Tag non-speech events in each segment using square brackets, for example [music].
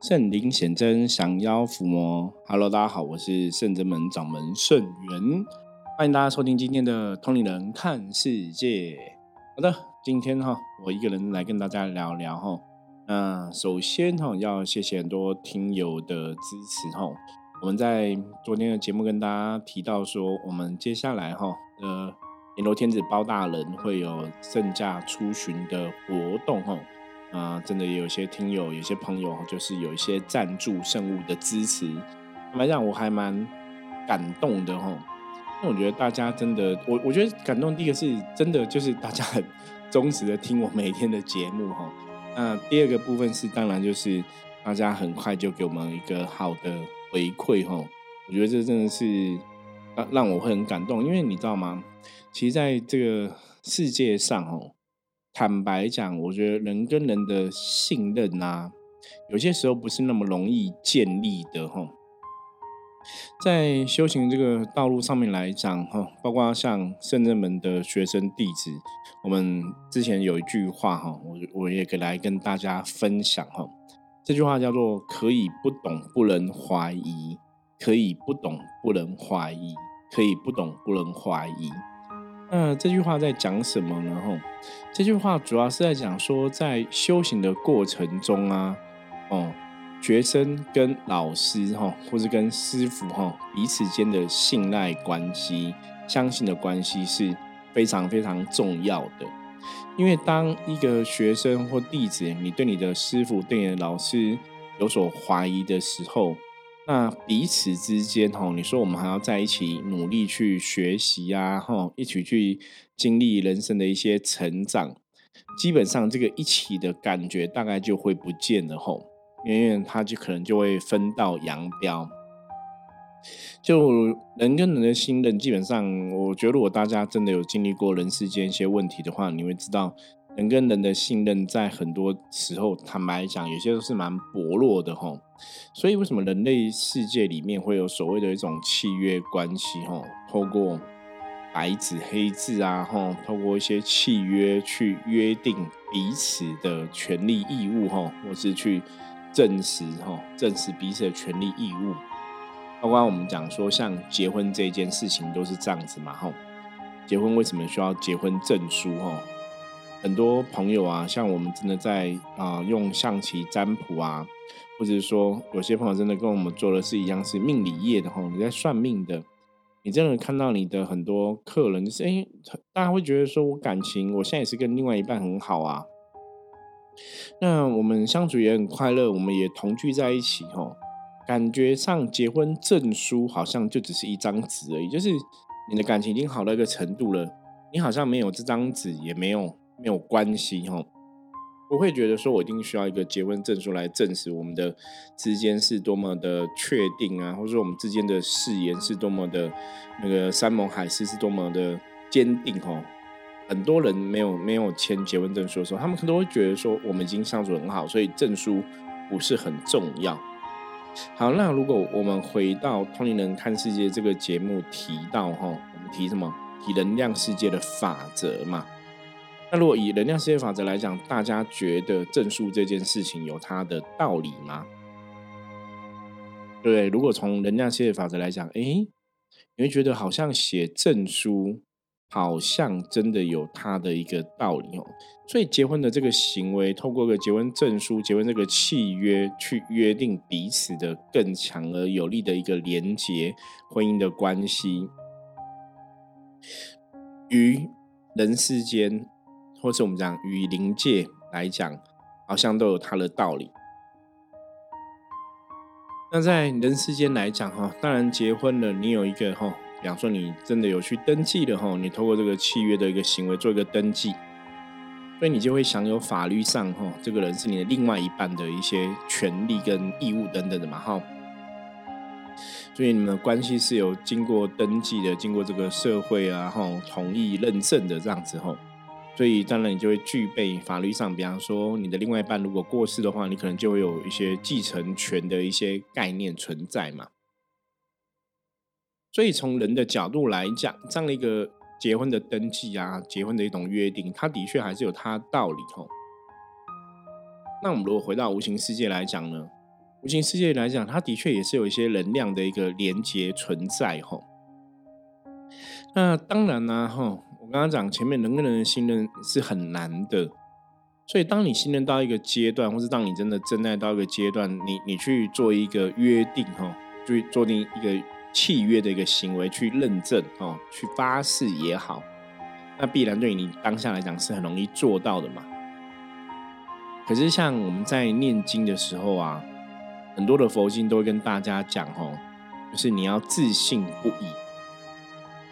圣灵显真，降妖伏魔。Hello，大家好，我是圣真门掌门圣元，欢迎大家收听今天的通灵人看世界。好的，今天哈，我一个人来跟大家聊聊哈。那首先哈，要谢谢很多听友的支持哈。我们在昨天的节目跟大家提到说，我们接下来哈，呃，阎罗天子包大人会有圣驾出巡的活动哈。啊，真的有些听友、有些朋友，就是有一些赞助圣物的支持，坦白讲，我还蛮感动的哈。那我觉得大家真的，我我觉得感动。第一个是真的，就是大家很 [laughs] 忠实的听我每天的节目哈。那第二个部分是，当然就是大家很快就给我们一个好的回馈哈。我觉得这真的是让让我会很感动，因为你知道吗？其实在这个世界上哦。坦白讲，我觉得人跟人的信任啊，有些时候不是那么容易建立的哈。在修行这个道路上面来讲哈，包括像圣人门的学生弟子，我们之前有一句话哈，我我也来跟大家分享哈。这句话叫做“可以不懂，不能怀疑；可以不懂，不能怀疑；可以不懂，不能怀疑。”那这句话在讲什么呢？吼，这句话主要是在讲说，在修行的过程中啊，哦，学生跟老师哈，或者跟师傅哈，彼此间的信赖关系、相信的关系是非常非常重要的。因为当一个学生或弟子，你对你的师傅、对你的老师有所怀疑的时候，那彼此之间，吼，你说我们还要在一起努力去学习啊，吼，一起去经历人生的一些成长，基本上这个一起的感觉大概就会不见了，吼，因为他就可能就会分道扬镳。就人跟人的信任，基本上，我觉得如果大家真的有经历过人世间一些问题的话，你会知道。人跟人的信任，在很多时候，坦白讲，有些都是蛮薄弱的哈。所以，为什么人类世界里面会有所谓的一种契约关系哈？透过白纸黑字啊，哈，透过一些契约去约定彼此的权利义务哈，或是去证实哈，证实彼此的权利义务。包括我们讲说，像结婚这件事情都是这样子嘛，哈。结婚为什么需要结婚证书哈？很多朋友啊，像我们真的在啊用象棋占卜啊，或者是说有些朋友真的跟我们做的是一样，是命理业的哈，你在算命的，你真的看到你的很多客人，就是哎，大家会觉得说我感情，我现在也是跟另外一半很好啊，那我们相处也很快乐，我们也同居在一起哈，感觉上结婚证书好像就只是一张纸而已，就是你的感情已经好到一个程度了，你好像没有这张纸，也没有。没有关系哈，不会觉得说我一定需要一个结婚证书来证实我们的之间是多么的确定啊，或者说我们之间的誓言是多么的那个山盟海誓是多么的坚定哈。很多人没有没有签结婚证书的时候，他们可能会觉得说我们已经相处很好，所以证书不是很重要。好，那如果我们回到《通灵人看世界》这个节目提到哈，我们提什么？提能量世界的法则嘛。那如果以能量世界法则来讲，大家觉得证书这件事情有它的道理吗？对，如果从能量世界法则来讲，哎，你会觉得好像写证书好像真的有它的一个道理哦。所以结婚的这个行为，透过个结婚证书、结婚这个契约，去约定彼此的更强而有力的一个连结婚姻的关系，与人世间。或是我们讲与灵界来讲，好像都有它的道理。那在人世间来讲，哈，当然结婚了，你有一个哈，比方说你真的有去登记的哈，你透过这个契约的一个行为做一个登记，所以你就会享有法律上哈，这个人是你的另外一半的一些权利跟义务等等的嘛，哈。所以你们的关系是有经过登记的，经过这个社会啊，哈，同意认证的这样子，哈。所以当然你就会具备法律上，比方说你的另外一半如果过世的话，你可能就会有一些继承权的一些概念存在嘛。所以从人的角度来讲，这样的一个结婚的登记啊，结婚的一种约定，它的确还是有它道理吼。那我们如果回到无形世界来讲呢，无形世界来讲，它的确也是有一些能量的一个连接存在吼。那当然呢，哈，我刚刚讲前面人跟人的信任是很难的，所以当你信任到一个阶段，或是当你真的真爱到一个阶段，你你去做一个约定哈，就做定一个契约的一个行为去认证哦，去发誓也好，那必然对你当下来讲是很容易做到的嘛。可是像我们在念经的时候啊，很多的佛经都会跟大家讲哦，就是你要自信不已。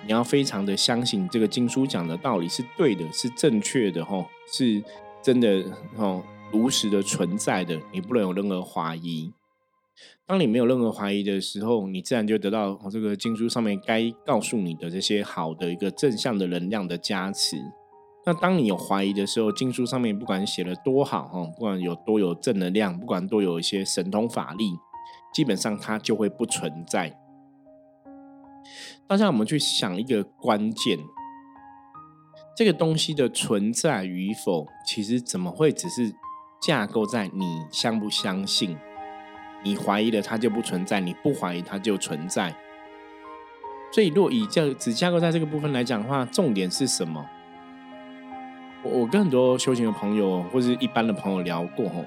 你要非常的相信这个经书讲的道理是对的，是正确的，吼，是真的，吼，如实的存在的，你不能有任何怀疑。当你没有任何怀疑的时候，你自然就得到这个经书上面该告诉你的这些好的一个正向的能量的加持。那当你有怀疑的时候，经书上面不管写的多好，哈，不管有多有正能量，不管多有一些神通法力，基本上它就会不存在。大家，我们去想一个关键，这个东西的存在与否，其实怎么会只是架构在你相不相信？你怀疑了它就不存在，你不怀疑它就存在。所以，若以这只架构在这个部分来讲的话，重点是什么？我我跟很多修行的朋友或者一般的朋友聊过，吼。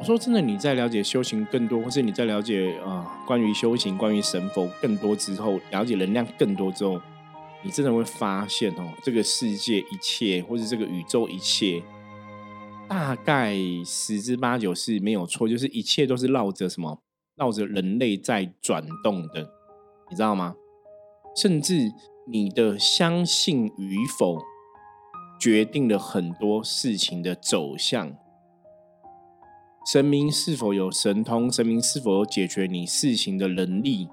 我说真的，你在了解修行更多，或是你在了解啊关于修行、关于神佛更多之后，了解能量更多之后，你真的会发现哦，这个世界一切，或者这个宇宙一切，大概十之八九是没有错，就是一切都是绕着什么，绕着人类在转动的，你知道吗？甚至你的相信与否，决定了很多事情的走向。神明是否有神通？神明是否有解决你事情的能力？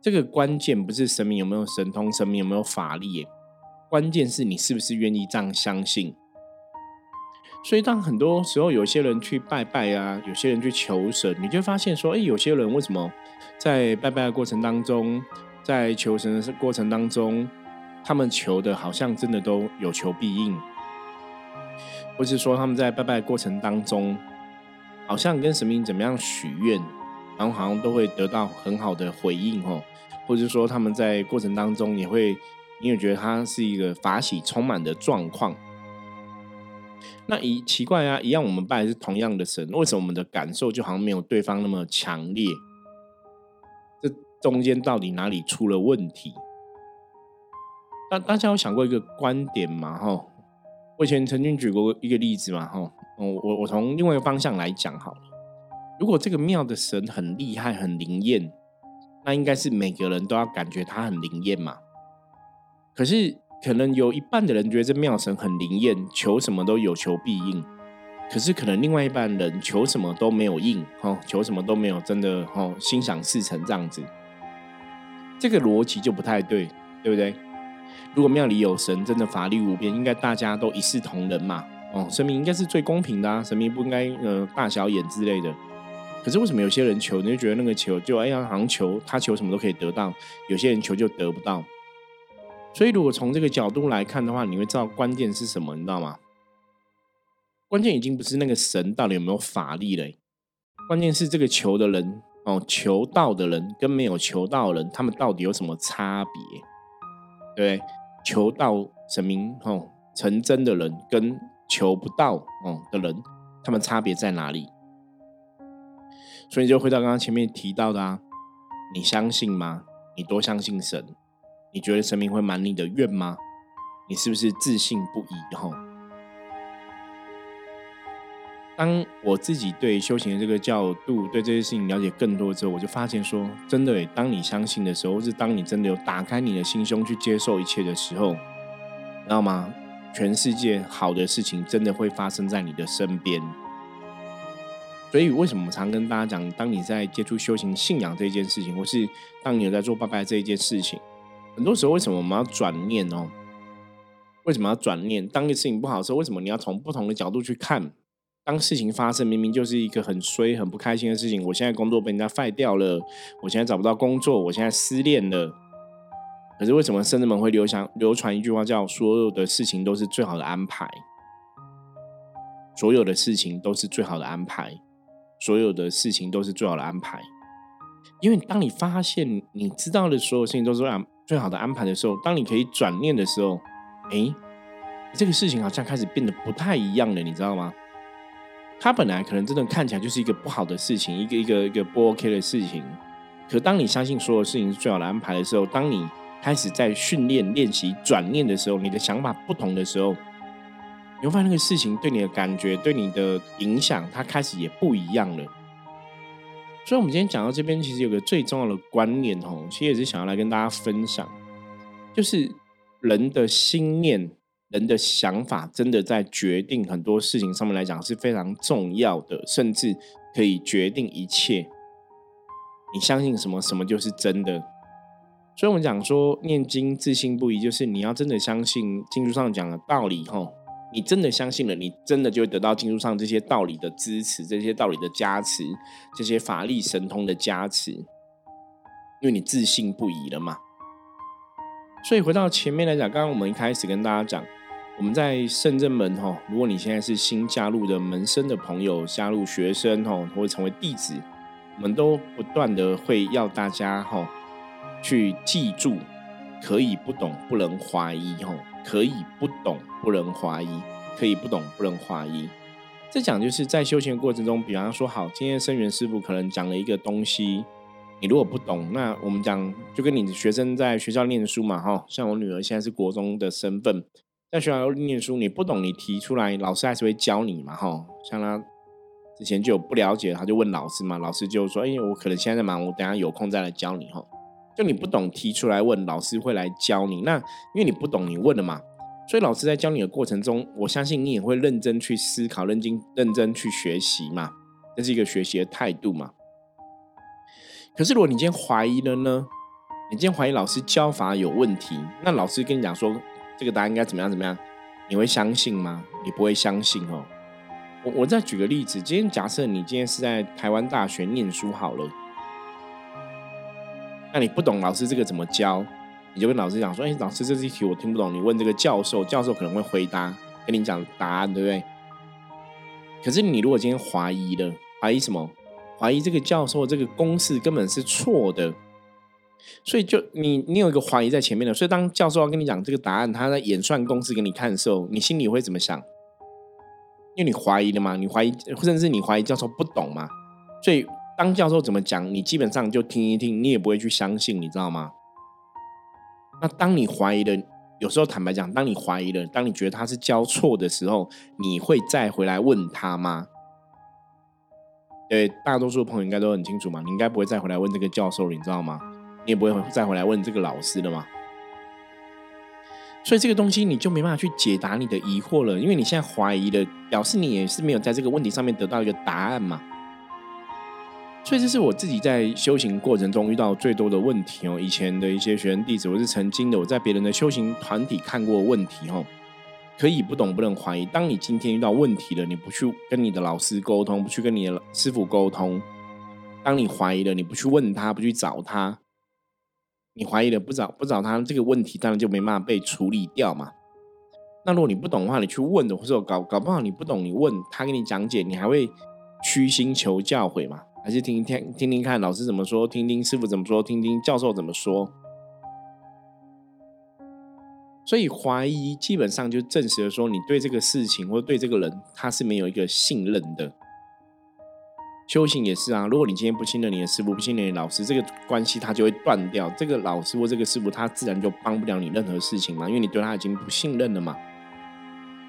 这个关键不是神明有没有神通，神明有没有法力，关键是你是不是愿意这样相信。所以，当很多时候有些人去拜拜啊，有些人去求神，你就发现说，哎，有些人为什么在拜拜的过程当中，在求神的过程当中，他们求的好像真的都有求必应，或是说他们在拜拜的过程当中。好像跟神明怎么样许愿，然后好像都会得到很好的回应哦，或者说他们在过程当中也会，你也觉得他是一个法喜充满的状况。那一奇怪啊，一样我们拜是同样的神，为什么我们的感受就好像没有对方那么强烈？这中间到底哪里出了问题？大大家有想过一个观点吗？哈，我以前曾经举过一个例子嘛，哈。哦，我我从另外一个方向来讲好了。如果这个庙的神很厉害、很灵验，那应该是每个人都要感觉他很灵验嘛。可是可能有一半的人觉得这庙神很灵验，求什么都有求必应。可是可能另外一半人求什么都没有应，哦，求什么都没有真的哦心想事成这样子。这个逻辑就不太对，对不对？如果庙里有神，真的法力无边，应该大家都一视同仁嘛。哦，神明应该是最公平的啊，神明不应该呃大小眼之类的。可是为什么有些人求，你就觉得那个求就哎呀，好像求他求什么都可以得到，有些人求就得不到。所以如果从这个角度来看的话，你会知道关键是什么，你知道吗？关键已经不是那个神到底有没有法力了，关键是这个求的人哦，求到的人跟没有求到的人，他们到底有什么差别？对，求到神明哦成真的人跟。求不到哦的人，他们差别在哪里？所以就回到刚刚前面提到的啊，你相信吗？你多相信神？你觉得神明会满你的愿吗？你是不是自信不已？哈，当我自己对修行的这个角度，对这些事情了解更多之后，我就发现说，真的，当你相信的时候，或是当你真的有打开你的心胸去接受一切的时候，知道吗？全世界好的事情真的会发生在你的身边，所以为什么常跟大家讲，当你在接触修行信仰这一件事情，或是当你有在做拜拜这一件事情，很多时候为什么我们要转念哦？为什么要转念？当一个事情不好的时候，为什么你要从不同的角度去看？当事情发生，明明就是一个很衰、很不开心的事情，我现在工作被人家废掉了，我现在找不到工作，我现在失恋了。可是为什么圣人们会流传流传一句话，叫“所有的事情都是最好的安排”？所有的事情都是最好的安排，所有的事情都是最好的安排。因为当你发现你知道的所有事情都是最最好的安排的时候，当你可以转念的时候，哎，这个事情好像开始变得不太一样了，你知道吗？它本来可能真的看起来就是一个不好的事情，一个一个一个不 OK 的事情。可当你相信所有事情是最好的安排的时候，当你开始在训练练习转念的时候，你的想法不同的时候，你会发现那个事情对你的感觉、对你的影响，它开始也不一样了。所以，我们今天讲到这边，其实有个最重要的观念哦，其实也是想要来跟大家分享，就是人的心念、人的想法，真的在决定很多事情上面来讲是非常重要的，甚至可以决定一切。你相信什么，什么就是真的。所以，我们讲说念经自信不疑，就是你要真的相信经书上讲的道理吼。你真的相信了，你真的就会得到经书上这些道理的支持，这些道理的加持，这些法力神通的加持，因为你自信不疑了嘛。所以回到前面来讲，刚刚我们一开始跟大家讲，我们在圣正门吼，如果你现在是新加入的门生的朋友，加入学生吼，或者成为弟子，我们都不断的会要大家吼，去记住，可以不懂，不能怀疑哈。可以不懂，不能怀疑；可以不懂，不能怀疑。这讲就是在修行过程中，比方说，好，今天生源师傅可能讲了一个东西，你如果不懂，那我们讲就跟你的学生在学校念书嘛，哈，像我女儿现在是国中的身份，在学校念书，你不懂，你提出来，老师还是会教你嘛，哈。像他之前就有不了解，他就问老师嘛，老师就说，哎，我可能现在在忙，我等下有空再来教你，哈。就你不懂提出来问，老师会来教你。那因为你不懂，你问了嘛，所以老师在教你的过程中，我相信你也会认真去思考、认真认真去学习嘛，这是一个学习的态度嘛。可是如果你今天怀疑了呢？你今天怀疑老师教法有问题，那老师跟你讲说这个答案应该怎么样怎么样，你会相信吗？你不会相信哦。我我再举个例子，今天假设你今天是在台湾大学念书好了。那你不懂老师这个怎么教，你就跟老师讲说：“哎，老师这题我听不懂，你问这个教授，教授可能会回答，跟你讲答案，对不对？”可是你如果今天怀疑了，怀疑什么？怀疑这个教授这个公式根本是错的，所以就你你有一个怀疑在前面的，所以当教授要跟你讲这个答案，他在演算公式给你看的时候，你心里会怎么想？因为你怀疑了嘛，你怀疑，甚至你怀疑教授不懂嘛，所以。当教授怎么讲，你基本上就听一听，你也不会去相信，你知道吗？那当你怀疑了，有时候坦白讲，当你怀疑了，当你觉得他是教错的时候，你会再回来问他吗？对，大多数朋友应该都很清楚嘛，你应该不会再回来问这个教授了，你知道吗？你也不会再回来问这个老师了嘛？所以这个东西你就没办法去解答你的疑惑了，因为你现在怀疑了，表示你也是没有在这个问题上面得到一个答案嘛。所以这是我自己在修行过程中遇到最多的问题哦。以前的一些学生弟子，我是曾经的我在别人的修行团体看过问题哦。可以不懂不能怀疑。当你今天遇到问题了，你不去跟你的老师沟通，不去跟你的师傅沟通，当你怀疑了，你不去问他，不去找他，你怀疑了不找不找他，这个问题当然就没办法被处理掉嘛。那如果你不懂的话，你去问的，或者搞搞不好你不懂，你问他给你讲解，你还会虚心求教诲嘛？还是听听听听看老师怎么说，听听师傅怎么说，听听教授怎么说。所以怀疑基本上就证实了说，你对这个事情或对这个人，他是没有一个信任的。修行也是啊，如果你今天不信任你的师傅，不信任你老师，这个关系他就会断掉。这个老师或这个师傅，他自然就帮不了你任何事情嘛，因为你对他已经不信任了嘛。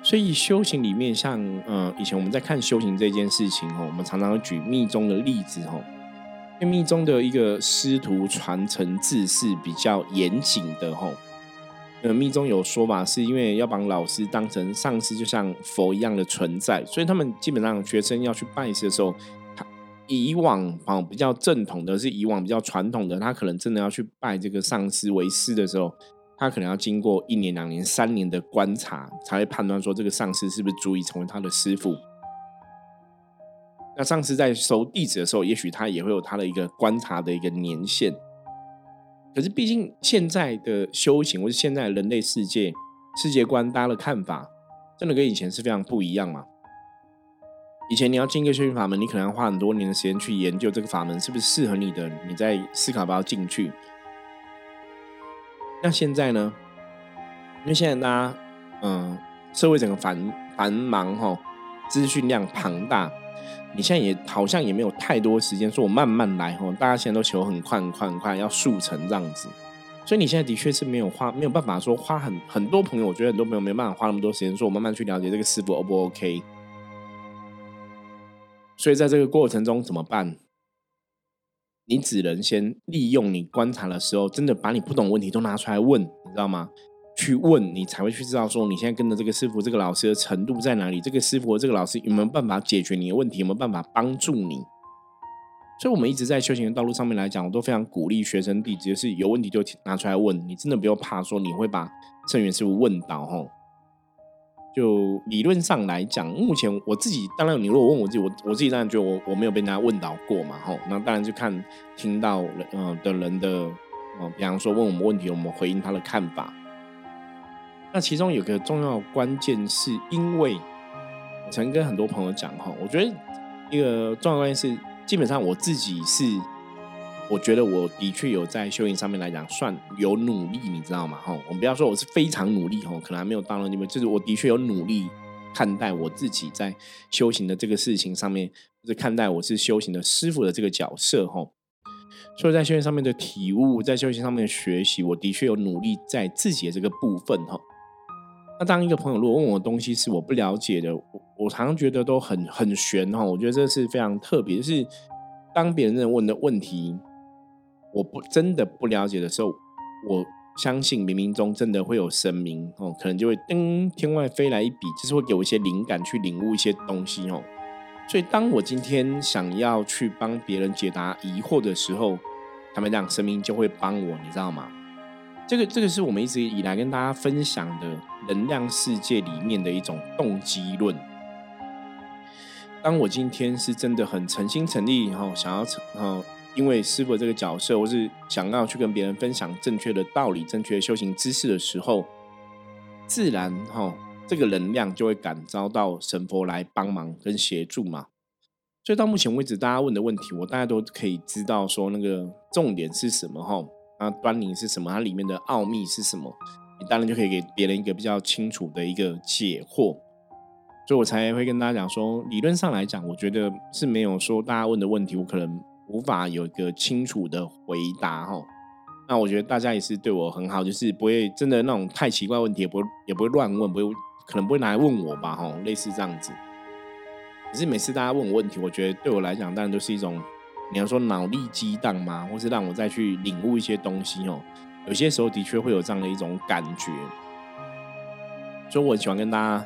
所以修行里面，像嗯，以前我们在看修行这件事情哦，我们常常举密宗的例子哦。因为密宗的一个师徒传承制是比较严谨的吼。呃，密宗有说法，是因为要把老师当成上师，就像佛一样的存在，所以他们基本上学生要去拜师的时候，他以往啊比较正统的是以往比较传统的，他可能真的要去拜这个上师为师的时候。他可能要经过一年、两年、三年的观察，才会判断说这个上司是不是足以成为他的师傅。那上司在收弟子的时候，也许他也会有他的一个观察的一个年限。可是，毕竟现在的修行，或是现在人类世界世界观，大家的看法，真的跟以前是非常不一样嘛。以前你要进一个修行法门，你可能要花很多年的时间去研究这个法门是不是适合你的，你在思考要不要进去。那现在呢？因为现在大家，嗯，社会整个繁繁忙哈，资讯量庞大，你现在也好像也没有太多时间说我慢慢来哈。大家现在都求很快很快很快，要速成这样子。所以你现在的确是没有花，没有办法说花很很多朋友，我觉得很多朋友没办法花那么多时间说，我慢慢去了解这个师傅 O 不 OK。所以在这个过程中怎么办？你只能先利用你观察的时候，真的把你不懂问题都拿出来问，你知道吗？去问你才会去知道说你现在跟着这个师傅、这个老师的程度在哪里，这个师傅、这个老师有没有办法解决你的问题，有没有办法帮助你？所以，我们一直在修行的道路上面来讲，我都非常鼓励学生弟子，就是有问题就拿出来问。你真的不用怕说你会把圣元师傅问倒吼。就理论上来讲，目前我自己当然，你如果问我自己，我我自己当然觉得我我没有被人家问倒过嘛吼。那当然就看听到呃的人的呃，比方说问我们问题，我们回应他的看法。那其中有个重要关键，是因为我曾跟很多朋友讲哈，我觉得一个重要关键是。基本上我自己是，我觉得我的确有在修行上面来讲算有努力，你知道吗？哈，我们不要说我是非常努力，哈，可能还没有到那地步，就是我的确有努力看待我自己在修行的这个事情上面，就是看待我是修行的师傅的这个角色，哈。所以在修行上面的体悟，在修行上面的学习，我的确有努力在自己的这个部分，哈。那当一个朋友如果问我东西是我不了解的，我常常觉得都很很玄哈。我觉得这是非常特别，就是当别人问的问题，我不真的不了解的时候，我相信冥冥中真的会有神明哦，可能就会噔天外飞来一笔，就是会给我一些灵感去领悟一些东西哦。所以当我今天想要去帮别人解答疑惑的时候，他们讲神明就会帮我，你知道吗？这个这个是我们一直以来跟大家分享的能量世界里面的一种动机论。当我今天是真的很诚心诚意，然后想要成，然后因为师傅这个角色，或是想要去跟别人分享正确的道理、正确的修行知识的时候，自然哈，这个能量就会感召到神佛来帮忙跟协助嘛。所以到目前为止，大家问的问题，我大家都可以知道说那个重点是什么哈。那端倪是什么？它里面的奥秘是什么？你当然就可以给别人一个比较清楚的一个解惑，所以我才会跟大家讲说，理论上来讲，我觉得是没有说大家问的问题，我可能无法有一个清楚的回答哈。那我觉得大家也是对我很好，就是不会真的那种太奇怪问题，也不会也不会乱问，不会可能不会拿来问我吧哈，类似这样子。可是每次大家问我问题，我觉得对我来讲，当然都是一种。你要说脑力激荡吗？或是让我再去领悟一些东西哦？有些时候的确会有这样的一种感觉，所以我喜欢跟大家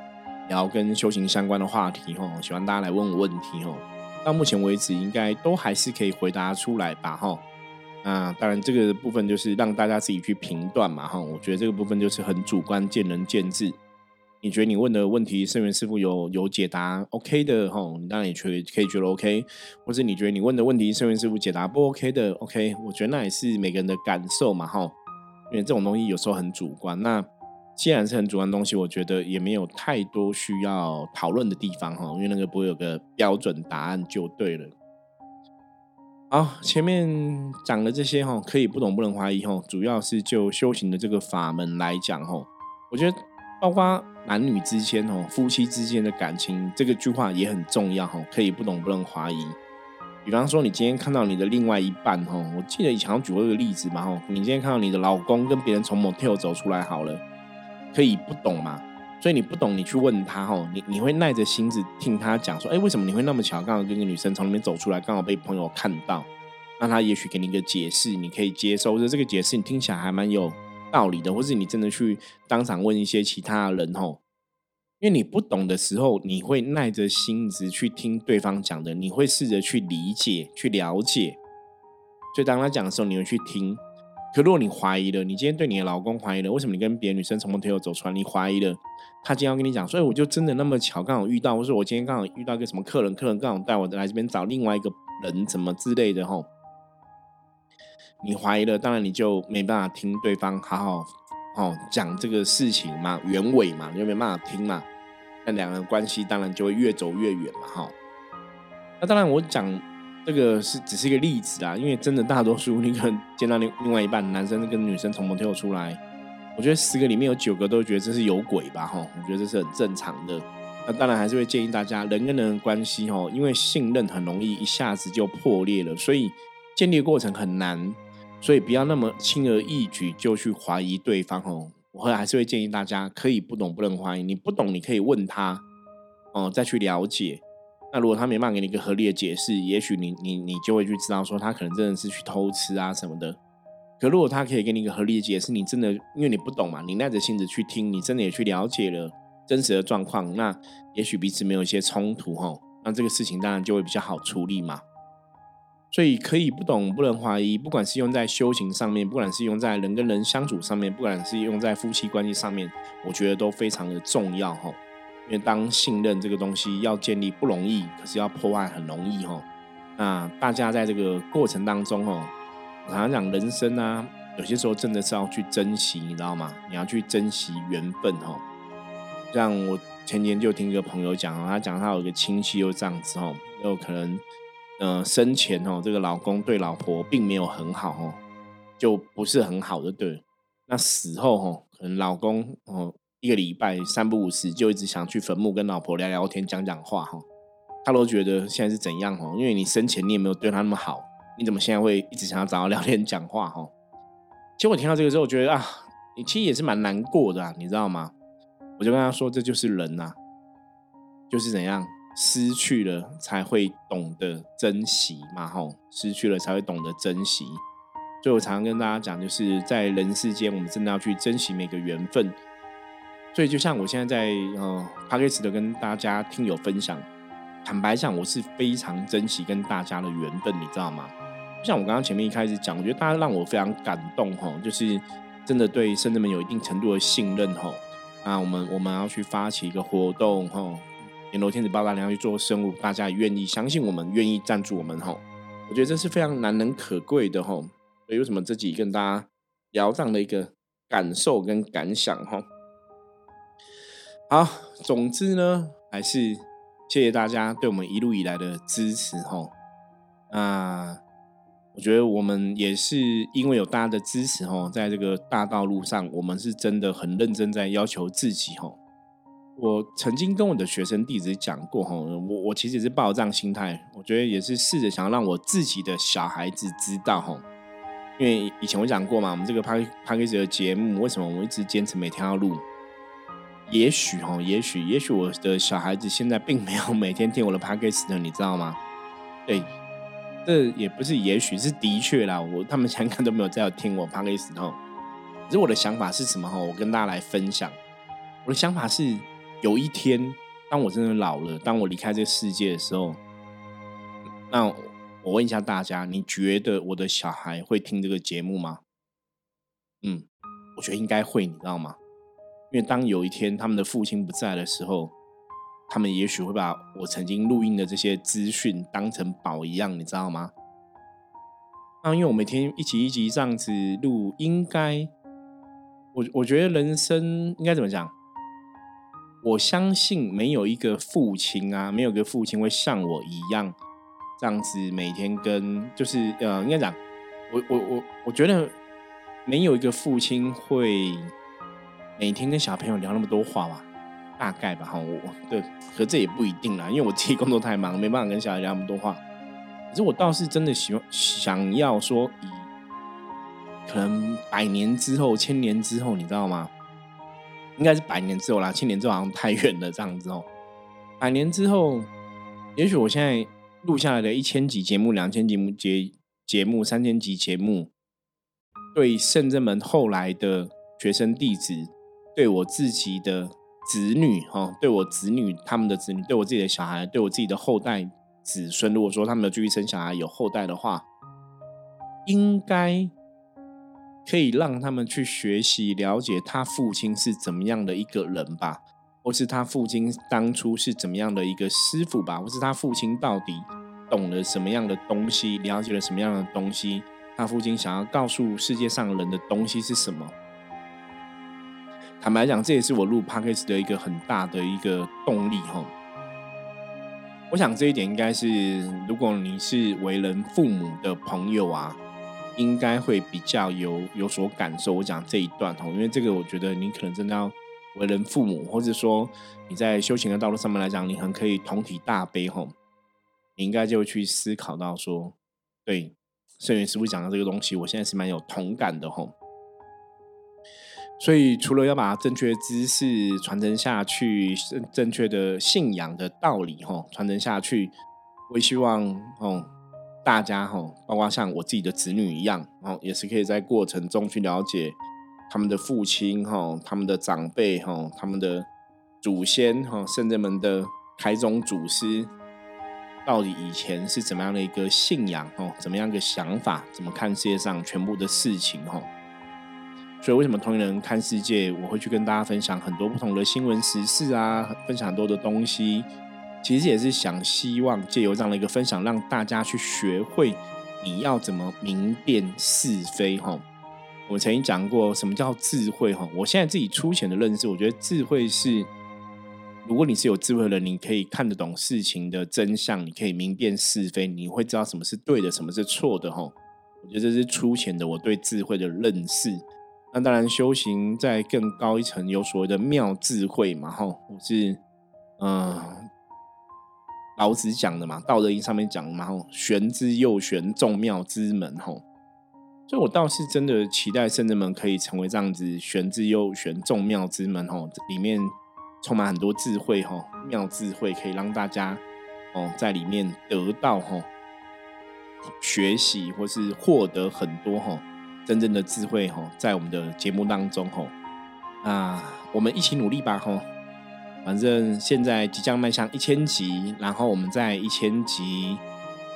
聊跟修行相关的话题哈。喜欢大家来问我问题哈。到目前为止，应该都还是可以回答出来吧哈。那当然，这个部分就是让大家自己去评断嘛哈。我觉得这个部分就是很主观，见仁见智。你觉得你问的问题，圣元师傅有有解答 OK 的哈？你当然也可以可以觉得 OK，或者你觉得你问的问题，圣元师傅解答不 OK 的 OK？我觉得那也是每个人的感受嘛哈。因为这种东西有时候很主观。那既然是很主观的东西，我觉得也没有太多需要讨论的地方哈。因为那个不会有个标准答案就对了。好，前面讲的这些哈，可以不懂不能怀疑哈。主要是就修行的这个法门来讲哈，我觉得。包括男女之间哦，夫妻之间的感情，这个句话也很重要哈。可以不懂不能怀疑。比方说，你今天看到你的另外一半哈，我记得以前举过一个例子嘛哈。你今天看到你的老公跟别人从某 t 走出来好了，可以不懂嘛？所以你不懂，你去问他哦，你你会耐着心子听他讲说，哎，为什么你会那么巧，刚好跟个女生从里面走出来，刚好被朋友看到，那他也许给你一个解释，你可以接受。或者这个解释你听起来还蛮有。道理的，或是你真的去当场问一些其他人吼，因为你不懂的时候，你会耐着心子去听对方讲的，你会试着去理解、去了解。所以当他讲的时候，你会去听。可如果你怀疑了，你今天对你的老公怀疑了，为什么你跟别的女生从门推后走出来？你怀疑了，他今天要跟你讲，所以我就真的那么巧，刚好遇到，或是我今天刚好遇到一个什么客人，客人刚好带我来这边找另外一个人，怎么之类的吼。你怀疑了，当然你就没办法听对方好好哦讲这个事情嘛，原委嘛，你就没办法听嘛。那两个人关系当然就会越走越远嘛，哈。那当然，我讲这个是只是一个例子啊，因为真的大多数你可能见到另另外一半男生跟女生从门跳出来，我觉得十个里面有九个都觉得这是有鬼吧，哈，我觉得这是很正常的。那当然还是会建议大家，人跟人的关系，哈，因为信任很容易一下子就破裂了，所以建立过程很难，所以不要那么轻而易举就去怀疑对方，哦。我会还是会建议大家，可以不懂不能怀疑，你不懂你可以问他，哦，再去了解。那如果他没办法给你一个合理的解释，也许你你你就会去知道说他可能真的是去偷吃啊什么的。可如果他可以给你一个合理的解释，你真的因为你不懂嘛，你耐着性子去听，你真的也去了解了真实的状况，那也许彼此没有一些冲突哈，那这个事情当然就会比较好处理嘛。所以可以不懂不能怀疑，不管是用在修行上面，不管是用在人跟人相处上面，不管是用在夫妻关系上面，我觉得都非常的重要哈。因为当信任这个东西要建立不容易，可是要破坏很容易哈。那大家在这个过程当中哦，我常常讲人生啊，有些时候真的是要去珍惜，你知道吗？你要去珍惜缘分哈。像我前年就听一个朋友讲他讲他有一个亲戚又这样子哦，有可能呃生前哦，这个老公对老婆并没有很好哦，就不是很好的对。那死后哦，可能老公哦。一个礼拜三不五时就一直想去坟墓跟老婆聊聊天讲讲话哈，他都觉得现在是怎样哈？因为你生前你也没有对他那么好，你怎么现在会一直想要找他聊天讲话哈？其实我听到这个之后，我觉得啊，你其实也是蛮难过的，你知道吗？我就跟他说，这就是人呐，就是怎样失去了才会懂得珍惜嘛吼，失去了才会懂得珍惜。所以我常常跟大家讲，就是在人世间，我们真的要去珍惜每个缘分。所以，就像我现在在呃 p a c k a g e 的跟大家听友分享，坦白讲，我是非常珍惜跟大家的缘分，你知道吗？就像我刚刚前面一开始讲，我觉得大家让我非常感动哈，就是真的对圣人们有一定程度的信任哈。啊，我们我们要去发起一个活动哈，阎罗天子八大娘去做生物，大家愿意相信我们，愿意赞助我们哈。我觉得这是非常难能可贵的哈。所以，为什么自己跟大家聊这样的一个感受跟感想哈？好，总之呢，还是谢谢大家对我们一路以来的支持哈。那我觉得我们也是因为有大家的支持哈，在这个大道路上，我们是真的很认真在要求自己哈。我曾经跟我的学生弟子讲过哈，我我其实是抱这样心态，我觉得也是试着想要让我自己的小孩子知道哈。因为以前我讲过嘛，我们这个 Park p a r k 的节目，为什么我们一直坚持每天要录？也许哈，也许也许我的小孩子现在并没有每天听我的 podcast，你知道吗？对，这也不是也许是的确啦，我他们香港都没有在听我 podcast 哈。可是我的想法是什么哈？我跟大家来分享。我的想法是，有一天当我真的老了，当我离开这个世界的时候，那我问一下大家，你觉得我的小孩会听这个节目吗？嗯，我觉得应该会，你知道吗？因为当有一天他们的父亲不在的时候，他们也许会把我曾经录音的这些资讯当成宝一样，你知道吗？那因为我每天一集一集这样子录，应该我我觉得人生应该怎么讲？我相信没有一个父亲啊，没有个父亲会像我一样这样子每天跟就是呃，应该讲我我我我觉得没有一个父亲会。每天跟小朋友聊那么多话吧，大概吧哈，我对，可这也不一定啦，因为我自己工作太忙，没办法跟小孩聊那么多话。可是我倒是真的喜欢想要说，以可能百年之后、千年之后，你知道吗？应该是百年之后啦，千年之后好像太远了，这样子哦。百年之后，也许我现在录下来的一千集节目、两千集节节目、三千集节目，对圣人们后来的学生弟子。对我自己的子女，哈，对我子女他们的子女，对我自己的小孩，对我自己的后代子孙，如果说他们有继续生小孩有后代的话，应该可以让他们去学习了解他父亲是怎么样的一个人吧，或是他父亲当初是怎么样的一个师傅吧，或是他父亲到底懂了什么样的东西，了解了什么样的东西，他父亲想要告诉世界上人的东西是什么。坦白讲，这也是我录 podcast 的一个很大的一个动力哈。我想这一点应该是，如果你是为人父母的朋友啊，应该会比较有有所感受。我讲这一段哈，因为这个我觉得你可能真的要为人父母，或者说你在修行的道路上面来讲，你很可以同体大悲哈，你应该就会去思考到说，对圣元师傅讲的这个东西，我现在是蛮有同感的哈。所以，除了要把正确知识传承下去，正正确的信仰的道理哈传承下去，我也希望哦大家哈，包括像我自己的子女一样，哦也是可以在过程中去了解他们的父亲哈、他们的长辈哈、他们的祖先哈、圣人们的开宗祖师，到底以前是怎么样的一个信仰哦，怎么样的想法，怎么看世界上全部的事情哈。所以，为什么同龄人看世界？我会去跟大家分享很多不同的新闻时事啊，分享很多的东西。其实也是想希望借由这样的一个分享，让大家去学会你要怎么明辨是非。哈，我曾经讲过什么叫智慧。哈，我现在自己粗浅的认识，我觉得智慧是，如果你是有智慧的人，你可以看得懂事情的真相，你可以明辨是非，你会知道什么是对的，什么是错的。哈，我觉得这是粗浅的我对智慧的认识。那当然，修行在更高一层有所谓的妙智慧嘛，吼，我是嗯老子讲的嘛，《道德经》上面讲嘛，吼，玄之又玄，众妙之门，吼，所以我倒是真的期待圣人们可以成为这样子玄之又玄，众妙之门，吼，里面充满很多智慧，吼，妙智慧可以让大家哦在里面得到，吼，学习或是获得很多，吼。真正的智慧哈，在我们的节目当中哈，那我们一起努力吧哈。反正现在即将迈向一千集，然后我们在一千集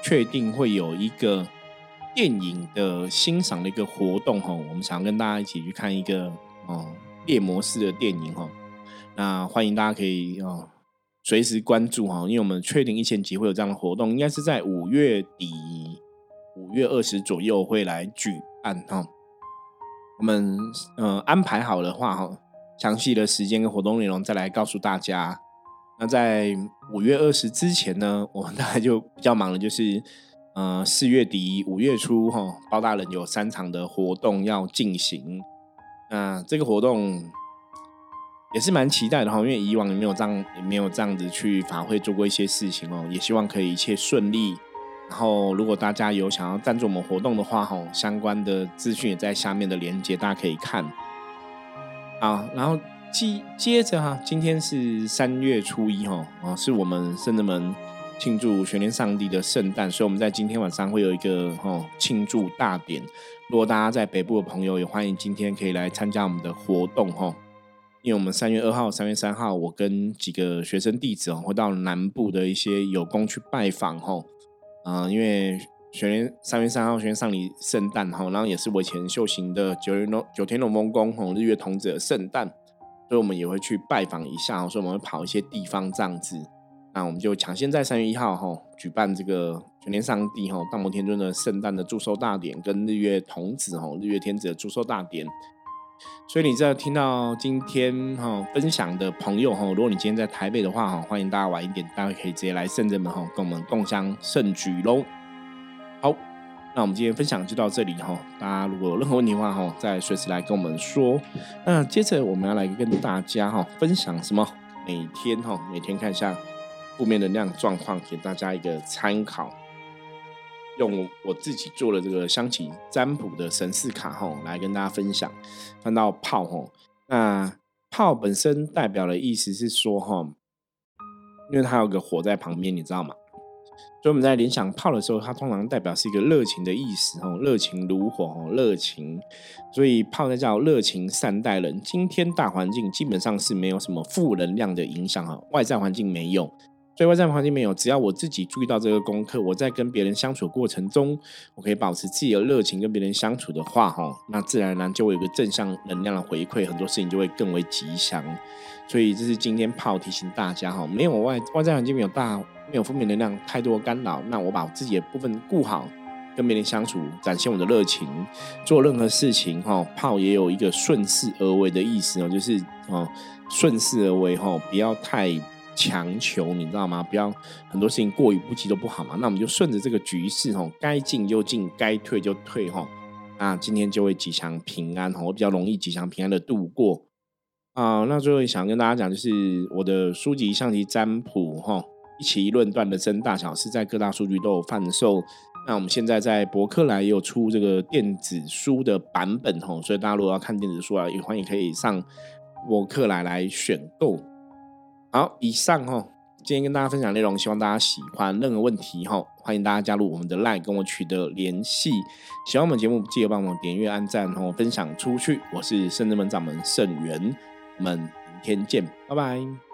确定会有一个电影的欣赏的一个活动哈。我们想要跟大家一起去看一个哦猎魔式的电影哈。那欢迎大家可以哦随时关注哈，因为我们确定一千集会有这样的活动，应该是在五月底五月二十左右会来举。按哈，我们呃安排好的话哈，详细的时间跟活动内容再来告诉大家。那在五月二十之前呢，我们大概就比较忙了，就是呃四月底五月初哈，包大人有三场的活动要进行。那这个活动也是蛮期待的哈，因为以往也没有这样也没有这样子去法会做过一些事情哦，也希望可以一切顺利。然后，如果大家有想要赞助我们活动的话，吼，相关的资讯也在下面的链接，大家可以看。啊，然后接接着哈，今天是三月初一，哈，啊，是我们圣人们庆祝玄天上帝的圣诞，所以我们在今天晚上会有一个哦庆祝大典。如果大家在北部的朋友，也欢迎今天可以来参加我们的活动，哈。因为我们三月二号、三月三号，我跟几个学生弟子哦，会到南部的一些有功去拜访，哈。啊，因为玄天三月三号玄天上礼圣诞哈，然后也是我以前修行的九天龙九天龙峰宫吼日月童子的圣诞，所以我们也会去拜访一下，所以我们会跑一些地方这样子。那我们就抢先在三月一号哈举办这个玄天上帝哈大摩天尊的圣诞的祝寿大典，跟日月童子哈日月天子的祝寿大典。所以你在听到今天哈分享的朋友哈，如果你今天在台北的话哈，欢迎大家晚一点，大家可以直接来圣人门哈，跟我们共襄盛举喽。好，那我们今天分享就到这里哈，大家如果有任何问题的话哈，再随时来跟我们说。那接着我们要来跟大家哈分享什么？每天哈每天看一下负面能量状况，给大家一个参考。用我自己做的这个香气占卜的神士卡吼来跟大家分享。看到炮吼，那炮本身代表的意思是说哈，因为它有个火在旁边，你知道吗？所以我们在联想炮的时候，它通常代表是一个热情的意思吼，热情如火吼，热情。所以炮在叫热情善待人。今天大环境基本上是没有什么负能量的影响哈，外在环境没有。所以外在环境没有，只要我自己注意到这个功课，我在跟别人相处过程中，我可以保持自己的热情跟别人相处的话，哈，那自然而然就会有个正向能量的回馈，很多事情就会更为吉祥。所以这是今天炮提醒大家哈，没有外外在环境没有大没有负面能量太多干扰，那我把自己的部分顾好，跟别人相处，展现我的热情，做任何事情哈，炮也有一个顺势而为的意思哦，就是哦顺势而为哈，不要太。强求，你知道吗？不要很多事情过于不及都不好嘛。那我们就顺着这个局势吼，该进就进，该退就退吼。那今天就会吉祥平安吼，我比较容易吉祥平安的度过啊。那最后想跟大家讲，就是我的书籍象棋占卜哈，一起一论断的真大小是在各大数据都有贩售。那我们现在在博客来也有出这个电子书的版本吼，所以大家如果要看电子书啊，也欢迎可以上博客来来选购。好，以上哈，今天跟大家分享内容，希望大家喜欢。任何问题哈，欢迎大家加入我们的 LINE 跟我取得联系。喜欢我们节目，记得帮忙点阅、按赞哦分享出去。我是圣智门掌门圣元，我们明天见，拜拜。